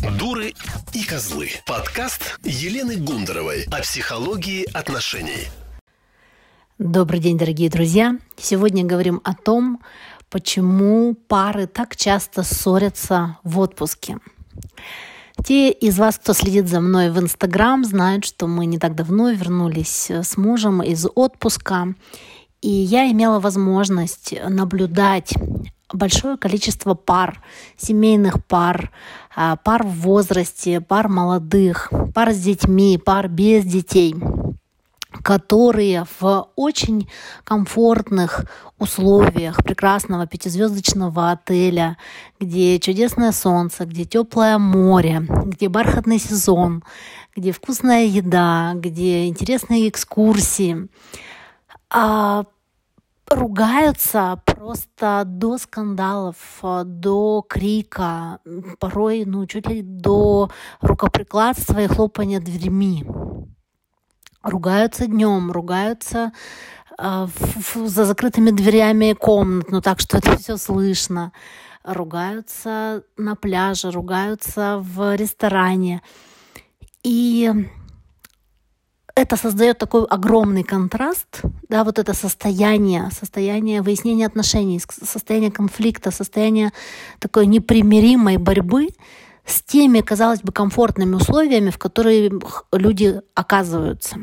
Дуры и козлы. Подкаст Елены Гундаровой о психологии отношений. Добрый день, дорогие друзья. Сегодня говорим о том, почему пары так часто ссорятся в отпуске. Те из вас, кто следит за мной в Инстаграм, знают, что мы не так давно вернулись с мужем из отпуска. И я имела возможность наблюдать большое количество пар, семейных пар, пар в возрасте, пар молодых, пар с детьми, пар без детей – которые в очень комфортных условиях прекрасного пятизвездочного отеля, где чудесное солнце, где теплое море, где бархатный сезон, где вкусная еда, где интересные экскурсии, а, ругаются просто до скандалов, до крика, порой ну, чуть ли до рукоприкладства и хлопания дверьми ругаются днем, ругаются э, за закрытыми дверями комнат, ну так что это все слышно, ругаются на пляже, ругаются в ресторане. И это создает такой огромный контраст, да, вот это состояние, состояние выяснения отношений, состояние конфликта, состояние такой непримиримой борьбы с теми, казалось бы, комфортными условиями, в которых люди оказываются.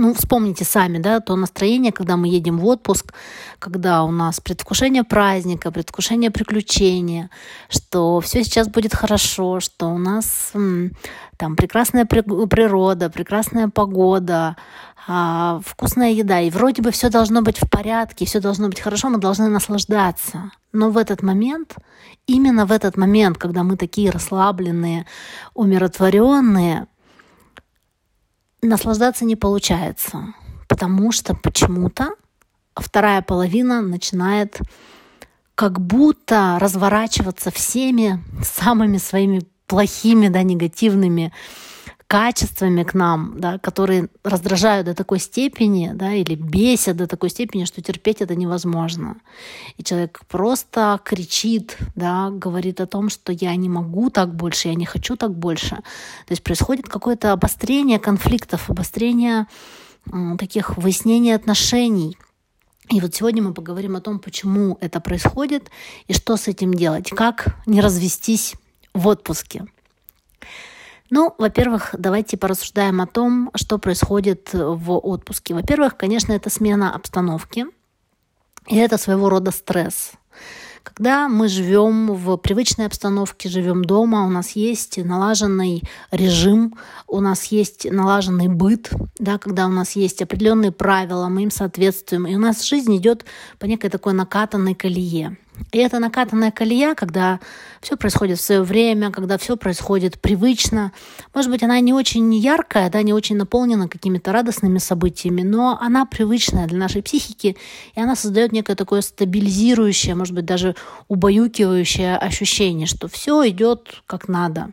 Ну, вспомните сами, да, то настроение, когда мы едем в отпуск, когда у нас предвкушение праздника, предвкушение приключения, что все сейчас будет хорошо, что у нас там прекрасная природа, прекрасная погода, а, вкусная еда, и вроде бы все должно быть в порядке, все должно быть хорошо, мы должны наслаждаться. Но в этот момент, именно в этот момент, когда мы такие расслабленные, умиротворенные, наслаждаться не получается, потому что почему-то вторая половина начинает как будто разворачиваться всеми самыми своими плохими, да, негативными качествами к нам, да, которые раздражают до такой степени, да, или бесят до такой степени, что терпеть это невозможно. И человек просто кричит, да, говорит о том, что я не могу так больше, я не хочу так больше. То есть происходит какое-то обострение конфликтов, обострение таких выяснений отношений. И вот сегодня мы поговорим о том, почему это происходит и что с этим делать, как не развестись в отпуске. Ну, во-первых, давайте порассуждаем о том, что происходит в отпуске. Во-первых, конечно, это смена обстановки, и это своего рода стресс. Когда мы живем в привычной обстановке, живем дома, у нас есть налаженный режим, у нас есть налаженный быт, да, когда у нас есть определенные правила, мы им соответствуем, и у нас жизнь идет по некой такой накатанной колее. И эта накатанная колея, когда все происходит в свое время, когда все происходит привычно, может быть, она не очень яркая, да, не очень наполнена какими-то радостными событиями, но она привычная для нашей психики, и она создает некое такое стабилизирующее, может быть, даже убаюкивающее ощущение, что все идет как надо.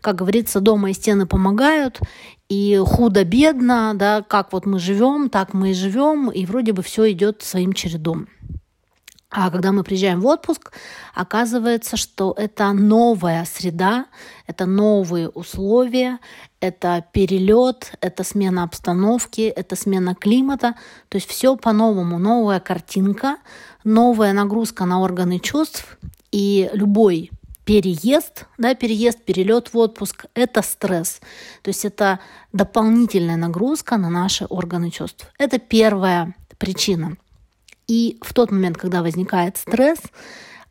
Как говорится, дома и стены помогают, и худо-бедно, да, как вот мы живем, так мы и живем, и вроде бы все идет своим чередом. А когда мы приезжаем в отпуск, оказывается, что это новая среда, это новые условия, это перелет, это смена обстановки, это смена климата. То есть все по-новому, новая картинка, новая нагрузка на органы чувств. И любой переезд, да, переезд, перелет в отпуск – это стресс. То есть это дополнительная нагрузка на наши органы чувств. Это первая причина – и в тот момент, когда возникает стресс,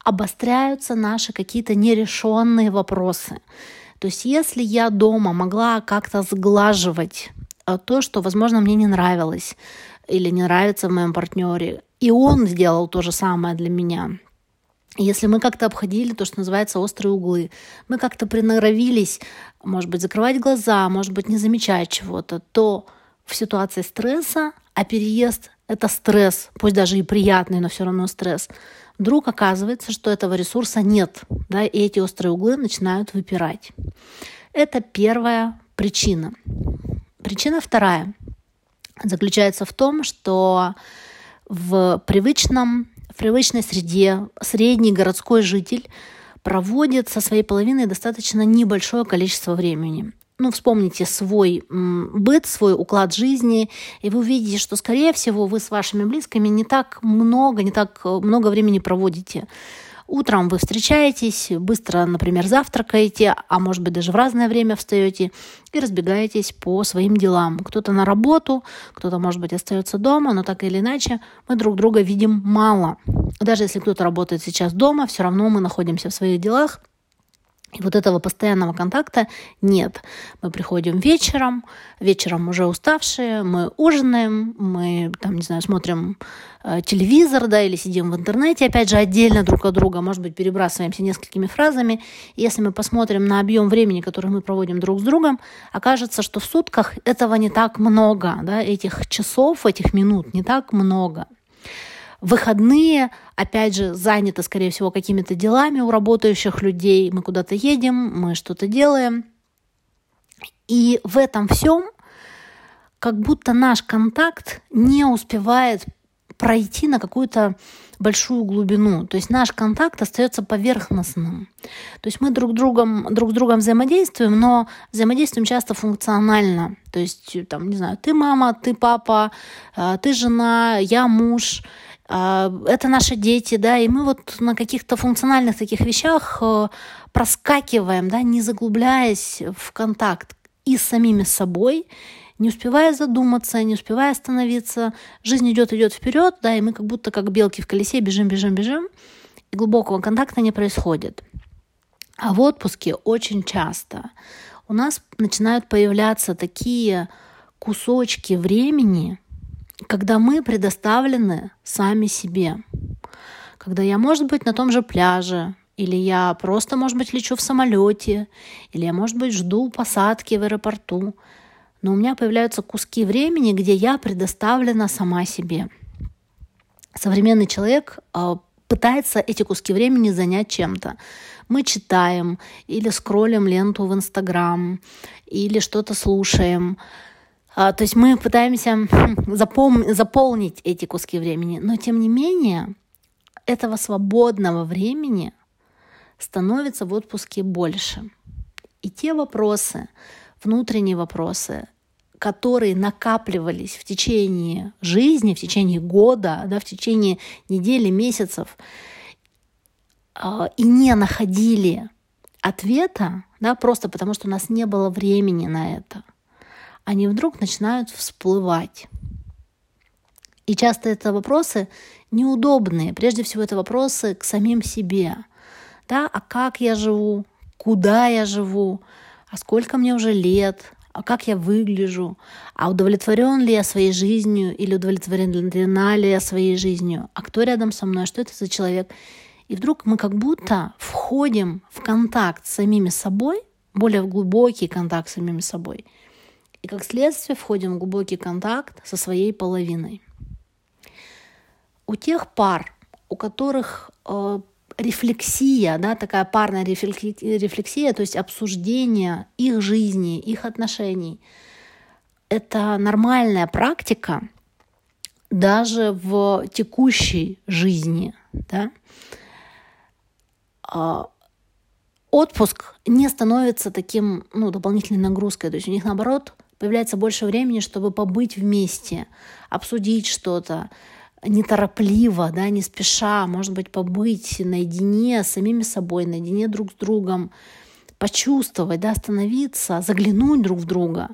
обостряются наши какие-то нерешенные вопросы. То есть если я дома могла как-то сглаживать э, то, что, возможно, мне не нравилось или не нравится в моем партнере, и он сделал то же самое для меня, если мы как-то обходили то, что называется острые углы, мы как-то приноровились, может быть, закрывать глаза, может быть, не замечать чего-то, то в ситуации стресса, а переезд это стресс, пусть даже и приятный, но все равно стресс, вдруг оказывается, что этого ресурса нет, да, и эти острые углы начинают выпирать. Это первая причина. Причина вторая заключается в том, что в привычном, в привычной среде средний городской житель проводит со своей половиной достаточно небольшое количество времени ну, вспомните свой быт, свой уклад жизни, и вы увидите, что, скорее всего, вы с вашими близкими не так много, не так э, много времени проводите. Утром вы встречаетесь, быстро, например, завтракаете, а может быть даже в разное время встаете и разбегаетесь по своим делам. Кто-то на работу, кто-то, может быть, остается дома, но так или иначе мы друг друга видим мало. Даже если кто-то работает сейчас дома, все равно мы находимся в своих делах, и вот этого постоянного контакта нет. Мы приходим вечером, вечером уже уставшие, мы ужинаем, мы, там, не знаю, смотрим э, телевизор, да, или сидим в интернете, опять же, отдельно друг от друга, может быть, перебрасываемся несколькими фразами. И если мы посмотрим на объем времени, который мы проводим друг с другом, окажется, что в сутках этого не так много, да, этих часов, этих минут не так много. Выходные, опять же, заняты, скорее всего, какими-то делами у работающих людей. Мы куда-то едем, мы что-то делаем. И в этом всем как будто наш контакт не успевает пройти на какую-то большую глубину. То есть наш контакт остается поверхностным. То есть мы друг, другом, друг с другом взаимодействуем, но взаимодействуем часто функционально. То есть, там, не знаю, ты мама, ты папа, э, ты жена, я муж. А, это наши дети, да, и мы вот на каких-то функциональных таких вещах э, проскакиваем, да, не заглубляясь в контакт и с самими собой, не успевая задуматься, не успевая остановиться. Жизнь идет, идет вперед, да, и мы как будто как белки в колесе бежим, бежим, бежим, и глубокого контакта не происходит. А в отпуске очень часто у нас начинают появляться такие кусочки времени, когда мы предоставлены сами себе. Когда я, может быть, на том же пляже, или я просто, может быть, лечу в самолете, или я, может быть, жду посадки в аэропорту. Но у меня появляются куски времени, где я предоставлена сама себе. Современный человек а, пытается эти куски времени занять чем-то. Мы читаем или скроллим ленту в Инстаграм, или что-то слушаем. А, то есть мы пытаемся запом- заполнить эти куски времени, но тем не менее этого свободного времени становится в отпуске больше. И те вопросы, внутренние вопросы, которые накапливались в течение жизни, в течение года, да, в течение недели, месяцев, а, и не находили ответа, да, просто потому что у нас не было времени на это – они вдруг начинают всплывать. И часто это вопросы неудобные. Прежде всего, это вопросы к самим себе. Да, а как я живу? Куда я живу? А сколько мне уже лет? А как я выгляжу? А удовлетворен ли я своей жизнью или удовлетворена ли я своей жизнью? А кто рядом со мной? Что это за человек? И вдруг мы как будто входим в контакт с самими собой, более глубокий контакт с самими собой – и как следствие входим в глубокий контакт со своей половиной. У тех пар, у которых э, рефлексия, да, такая парная рефлексия, то есть обсуждение их жизни, их отношений, это нормальная практика даже в текущей жизни. Да? А, отпуск не становится таким ну, дополнительной нагрузкой. То есть у них наоборот появляется больше времени, чтобы побыть вместе, обсудить что-то неторопливо, да, не спеша, может быть, побыть наедине с самими собой, наедине друг с другом, почувствовать, да, остановиться, заглянуть друг в друга.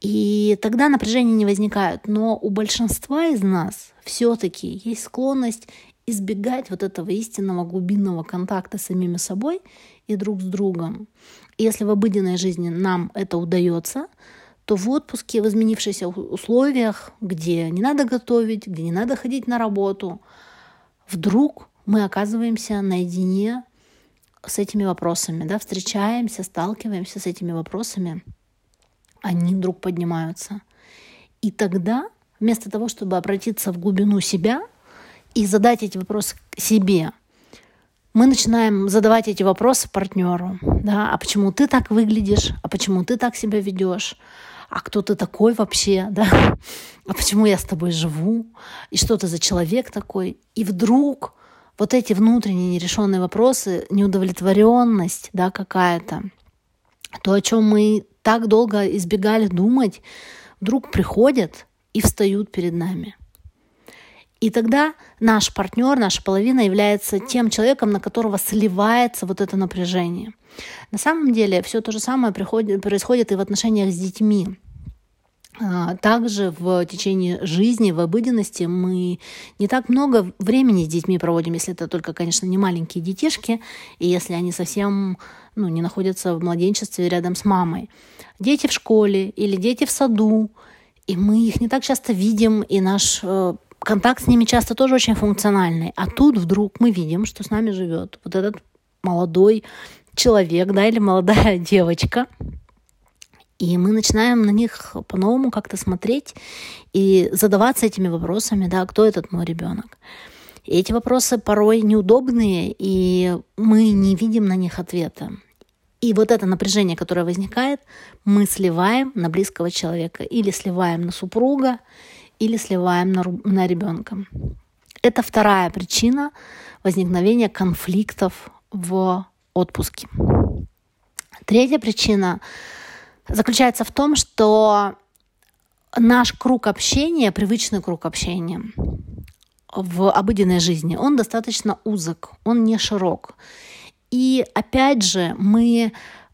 И тогда напряжения не возникают. Но у большинства из нас все-таки есть склонность избегать вот этого истинного глубинного контакта с самими собой и друг с другом. И если в обыденной жизни нам это удается, то в отпуске в изменившихся условиях, где не надо готовить, где не надо ходить на работу, вдруг мы оказываемся наедине с этими вопросами, да, встречаемся, сталкиваемся с этими вопросами, они вдруг поднимаются. И тогда, вместо того, чтобы обратиться в глубину себя и задать эти вопросы себе, мы начинаем задавать эти вопросы партнеру. Да? А почему ты так выглядишь? А почему ты так себя ведешь? а кто ты такой вообще, да, а почему я с тобой живу, и что ты за человек такой. И вдруг вот эти внутренние нерешенные вопросы, неудовлетворенность да, какая-то, то, о чем мы так долго избегали думать, вдруг приходят и встают перед нами. И тогда наш партнер, наша половина является тем человеком, на которого сливается вот это напряжение. На самом деле все то же самое приходит, происходит и в отношениях с детьми. А, также в течение жизни, в обыденности мы не так много времени с детьми проводим, если это только, конечно, не маленькие детишки, и если они совсем ну, не находятся в младенчестве рядом с мамой. Дети в школе или дети в саду, и мы их не так часто видим, и наш э, контакт с ними часто тоже очень функциональный. А тут вдруг мы видим, что с нами живет вот этот молодой человек, да, или молодая девочка, и мы начинаем на них по-новому как-то смотреть и задаваться этими вопросами, да, кто этот мой ребенок. И эти вопросы порой неудобные, и мы не видим на них ответа. И вот это напряжение, которое возникает, мы сливаем на близкого человека, или сливаем на супруга, или сливаем на, на ребенка. Это вторая причина возникновения конфликтов в отпуске. Третья причина заключается в том, что наш круг общения, привычный круг общения в обыденной жизни, он достаточно узок, он не широк. И опять же, мы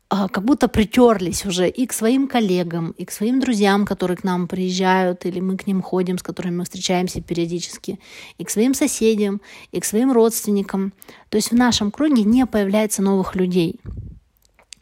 как будто притерлись уже и к своим коллегам, и к своим друзьям, которые к нам приезжают, или мы к ним ходим, с которыми мы встречаемся периодически, и к своим соседям, и к своим родственникам. То есть в нашем круге не появляется новых людей.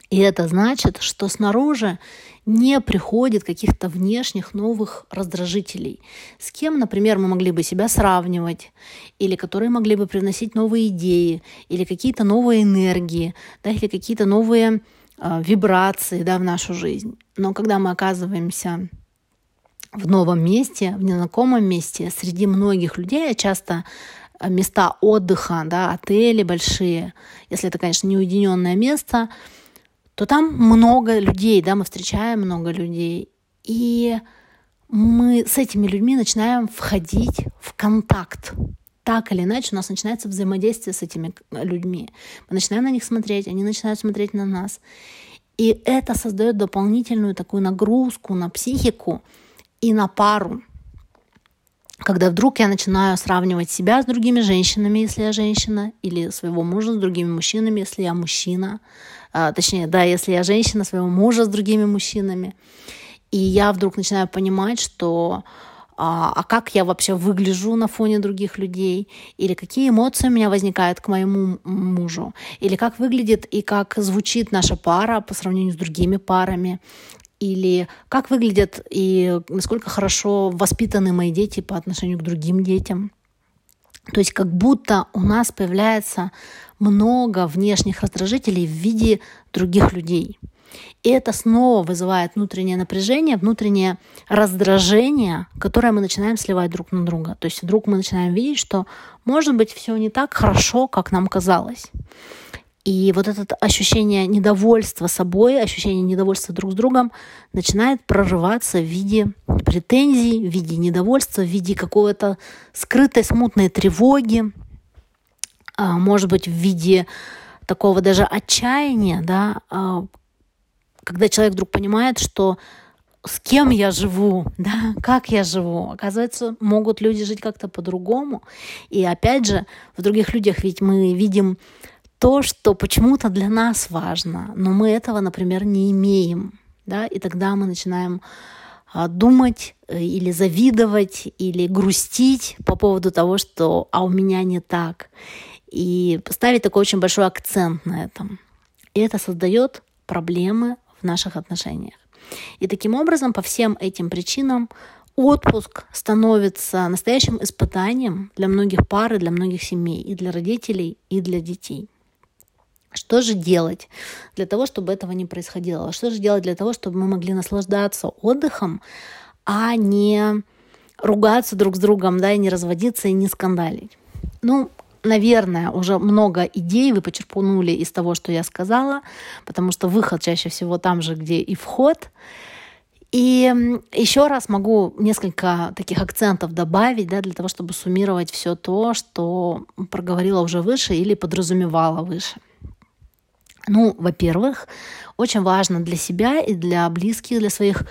И это значит, что снаружи не приходит каких-то внешних новых раздражителей, с кем, например, мы могли бы себя сравнивать, или которые могли бы приносить новые идеи, или какие-то новые энергии, да, или какие-то новые вибрации да, в нашу жизнь. Но когда мы оказываемся в новом месте, в незнакомом месте, среди многих людей, а часто места отдыха, да, отели большие, если это, конечно, не уединенное место, то там много людей, да, мы встречаем много людей. И мы с этими людьми начинаем входить в контакт. Так или иначе у нас начинается взаимодействие с этими людьми. Мы начинаем на них смотреть, они начинают смотреть на нас. И это создает дополнительную такую нагрузку на психику и на пару. Когда вдруг я начинаю сравнивать себя с другими женщинами, если я женщина, или своего мужа с другими мужчинами, если я мужчина, а, точнее, да, если я женщина, своего мужа с другими мужчинами. И я вдруг начинаю понимать, что а, а как я вообще выгляжу на фоне других людей, или какие эмоции у меня возникают к моему мужу, или как выглядит и как звучит наша пара по сравнению с другими парами, или как выглядят и насколько хорошо воспитаны мои дети по отношению к другим детям. То есть как будто у нас появляется много внешних раздражителей в виде других людей. И это снова вызывает внутреннее напряжение, внутреннее раздражение, которое мы начинаем сливать друг на друга. То есть вдруг мы начинаем видеть, что может быть все не так хорошо, как нам казалось. И вот это ощущение недовольства собой, ощущение недовольства друг с другом начинает прорываться в виде претензий, в виде недовольства, в виде какого-то скрытой смутной тревоги, а, может быть, в виде такого даже отчаяния, да, а, когда человек вдруг понимает, что с кем я живу, да, как я живу. Оказывается, могут люди жить как-то по-другому. И опять же, в других людях ведь мы видим то, что почему-то для нас важно, но мы этого, например, не имеем. Да? И тогда мы начинаем а, думать э, или завидовать, или грустить по поводу того, что «а у меня не так». И ставить такой очень большой акцент на этом. И это создает проблемы в наших отношениях. И таким образом, по всем этим причинам, отпуск становится настоящим испытанием для многих пар и для многих семей, и для родителей, и для детей. Что же делать для того, чтобы этого не происходило? Что же делать для того, чтобы мы могли наслаждаться отдыхом, а не ругаться друг с другом, да, и не разводиться, и не скандалить? Ну, наверное, уже много идей вы почерпнули из того, что я сказала, потому что выход чаще всего там же, где и вход. И еще раз могу несколько таких акцентов добавить, да, для того, чтобы суммировать все то, что проговорила уже выше или подразумевала выше. Ну, во-первых, очень важно для себя и для близких, для своих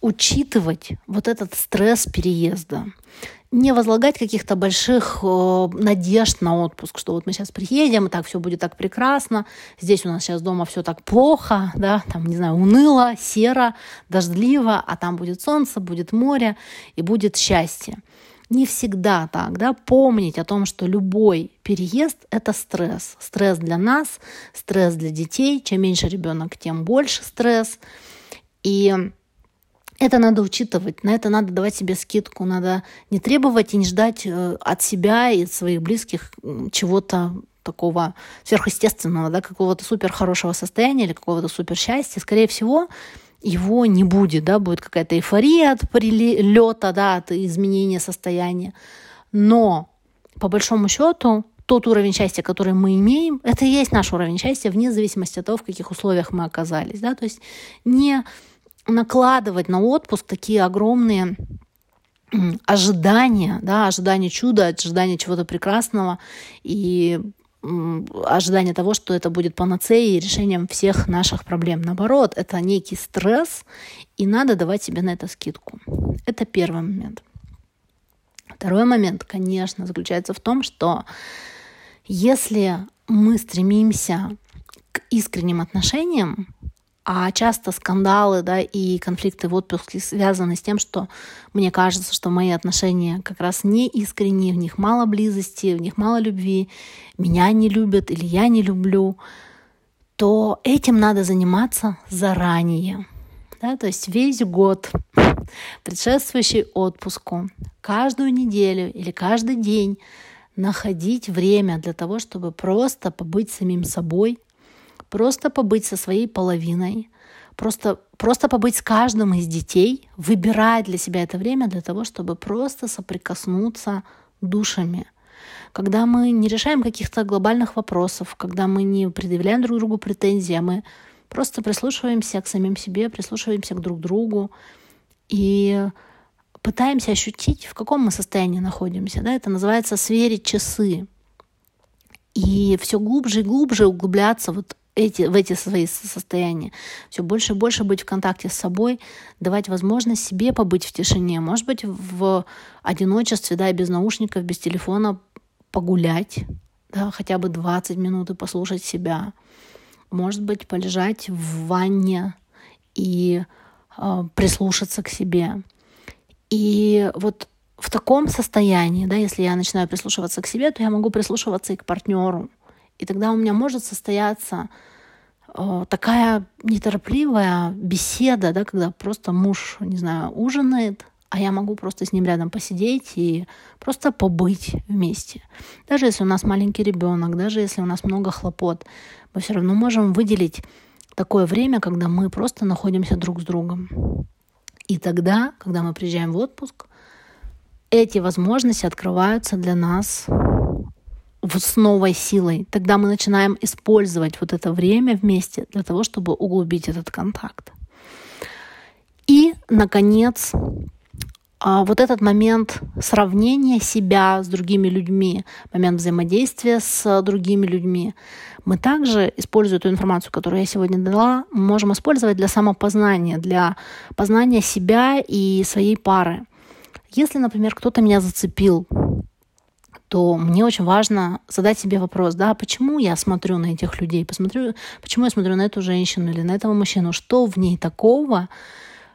учитывать вот этот стресс переезда. Не возлагать каких-то больших э, надежд на отпуск, что вот мы сейчас приедем, и так все будет так прекрасно, здесь у нас сейчас дома все так плохо, да, там, не знаю, уныло, серо, дождливо, а там будет солнце, будет море и будет счастье. Не всегда так, да, помнить о том, что любой переезд – это стресс. Стресс для нас, стресс для детей. Чем меньше ребенок, тем больше стресс. И это надо учитывать, на это надо давать себе скидку, надо не требовать и не ждать э, от себя и от своих близких чего-то такого сверхъестественного, да, какого-то супер хорошего состояния или какого-то супер счастья. Скорее всего, его не будет, да, будет какая-то эйфория от прилета, да, от изменения состояния. Но по большому счету тот уровень счастья, который мы имеем, это и есть наш уровень счастья, вне зависимости от того, в каких условиях мы оказались. Да? То есть не накладывать на отпуск такие огромные ожидания, да, ожидания чуда, ожидания чего-то прекрасного и ожидание того, что это будет панацеей и решением всех наших проблем. Наоборот, это некий стресс, и надо давать себе на это скидку. Это первый момент. Второй момент, конечно, заключается в том, что если мы стремимся к искренним отношениям, а часто скандалы да, и конфликты в отпуске связаны с тем, что мне кажется, что мои отношения как раз не искренние, в них мало близости, в них мало любви, меня не любят или я не люблю, то этим надо заниматься заранее. Да, то есть весь год, предшествующий отпуску, каждую неделю или каждый день находить время для того, чтобы просто побыть самим собой – просто побыть со своей половиной, просто, просто побыть с каждым из детей, выбирать для себя это время для того, чтобы просто соприкоснуться душами. Когда мы не решаем каких-то глобальных вопросов, когда мы не предъявляем друг другу претензии, а мы просто прислушиваемся к самим себе, прислушиваемся к друг другу и пытаемся ощутить, в каком мы состоянии находимся. Да? Это называется сверить часы. И все глубже и глубже углубляться вот эти, в эти свои состояния, все больше и больше быть в контакте с собой, давать возможность себе побыть в тишине, может быть, в одиночестве, да, без наушников, без телефона погулять, да, хотя бы 20 минут и послушать себя. Может быть, полежать в ванне и э, прислушаться к себе. И вот в таком состоянии, да, если я начинаю прислушиваться к себе, то я могу прислушиваться и к партнеру. И тогда у меня может состояться э, такая неторопливая беседа, да, когда просто муж, не знаю, ужинает, а я могу просто с ним рядом посидеть и просто побыть вместе. Даже если у нас маленький ребенок, даже если у нас много хлопот, мы все равно можем выделить такое время, когда мы просто находимся друг с другом. И тогда, когда мы приезжаем в отпуск, эти возможности открываются для нас с новой силой. Тогда мы начинаем использовать вот это время вместе для того, чтобы углубить этот контакт. И, наконец, а, вот этот момент сравнения себя с другими людьми, момент взаимодействия с другими людьми, мы также, используя ту информацию, которую я сегодня дала, можем использовать для самопознания, для познания себя и своей пары. Если, например, кто-то меня зацепил, то мне очень важно задать себе вопрос, да, почему я смотрю на этих людей, посмотрю, почему я смотрю на эту женщину или на этого мужчину, что в ней такого,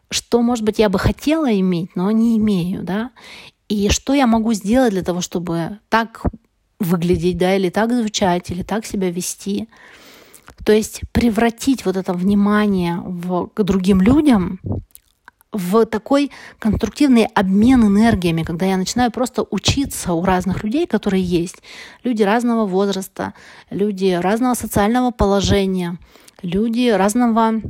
что, может быть, я бы хотела иметь, но не имею, да, и что я могу сделать для того, чтобы так выглядеть, да, или так звучать, или так себя вести. То есть превратить вот это внимание в, к другим людям в такой конструктивный обмен энергиями, когда я начинаю просто учиться у разных людей, которые есть. Люди разного возраста, люди разного социального положения, люди разного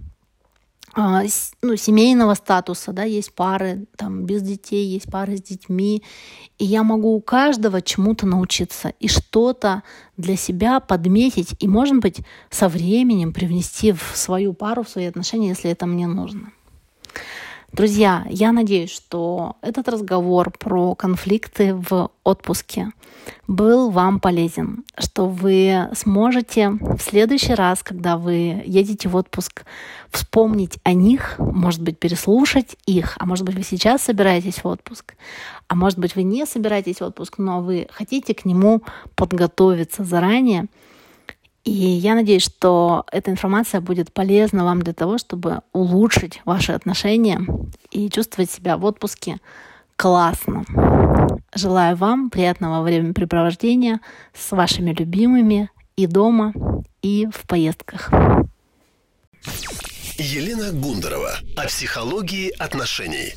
а, ну, семейного статуса, да, есть пары там без детей, есть пары с детьми, и я могу у каждого чему-то научиться и что-то для себя подметить и, может быть, со временем привнести в свою пару, в свои отношения, если это мне нужно. Друзья, я надеюсь, что этот разговор про конфликты в отпуске был вам полезен, что вы сможете в следующий раз, когда вы едете в отпуск, вспомнить о них, может быть, переслушать их, а может быть, вы сейчас собираетесь в отпуск, а может быть, вы не собираетесь в отпуск, но вы хотите к нему подготовиться заранее — и я надеюсь, что эта информация будет полезна вам для того, чтобы улучшить ваши отношения и чувствовать себя в отпуске классно. Желаю вам приятного времяпрепровождения с вашими любимыми и дома, и в поездках. Елена Гундарова о психологии отношений.